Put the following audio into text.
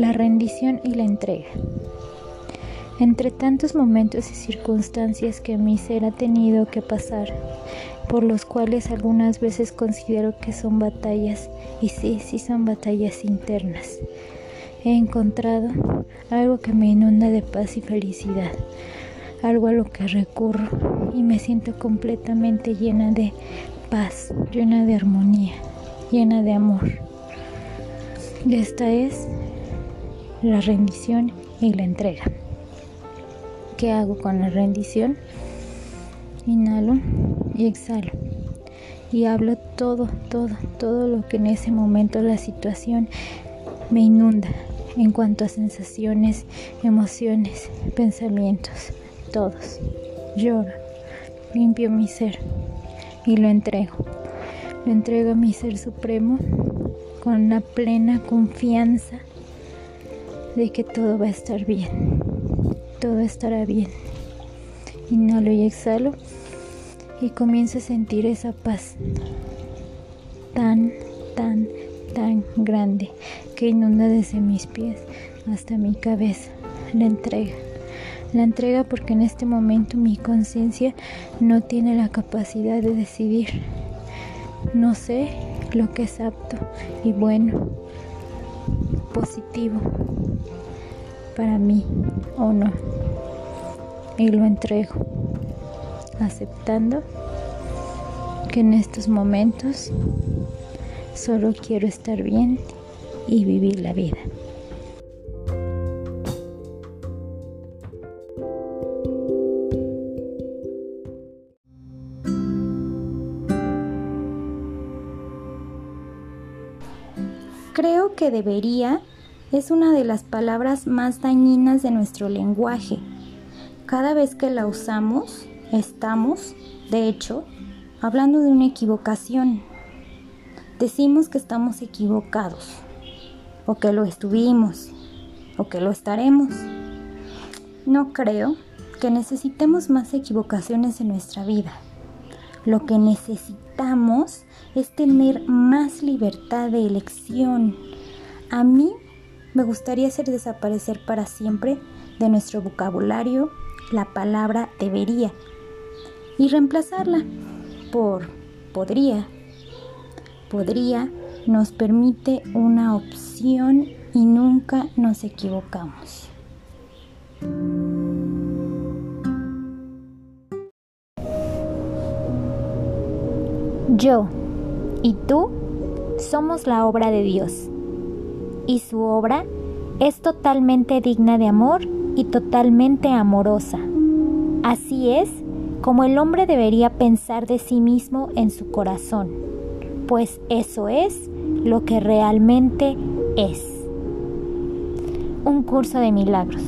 la rendición y la entrega. Entre tantos momentos y circunstancias que mi ser ha tenido que pasar, por los cuales algunas veces considero que son batallas, y sí, sí son batallas internas, he encontrado algo que me inunda de paz y felicidad, algo a lo que recurro y me siento completamente llena de paz, llena de armonía, llena de amor. Y esta es la rendición y la entrega. ¿Qué hago con la rendición? Inhalo y exhalo. Y hablo todo, todo, todo lo que en ese momento la situación me inunda en cuanto a sensaciones, emociones, pensamientos, todos. Lloro, limpio mi ser y lo entrego. Lo entrego a mi ser supremo con la plena confianza de que todo va a estar bien todo estará bien. Inhalo y exhalo y comienzo a sentir esa paz tan, tan, tan grande que inunda desde mis pies hasta mi cabeza. La entrega. La entrega porque en este momento mi conciencia no tiene la capacidad de decidir. No sé lo que es apto y bueno, positivo para mí o no. Y lo entrego, aceptando que en estos momentos solo quiero estar bien y vivir la vida. Creo que debería es una de las palabras más dañinas de nuestro lenguaje. Cada vez que la usamos, estamos, de hecho, hablando de una equivocación. Decimos que estamos equivocados, o que lo estuvimos, o que lo estaremos. No creo que necesitemos más equivocaciones en nuestra vida. Lo que necesitamos es tener más libertad de elección. A mí me gustaría hacer desaparecer para siempre de nuestro vocabulario la palabra debería y reemplazarla por podría. Podría nos permite una opción y nunca nos equivocamos. Yo y tú somos la obra de Dios y su obra es totalmente digna de amor y totalmente amorosa. Así es como el hombre debería pensar de sí mismo en su corazón, pues eso es lo que realmente es. Un curso de milagros.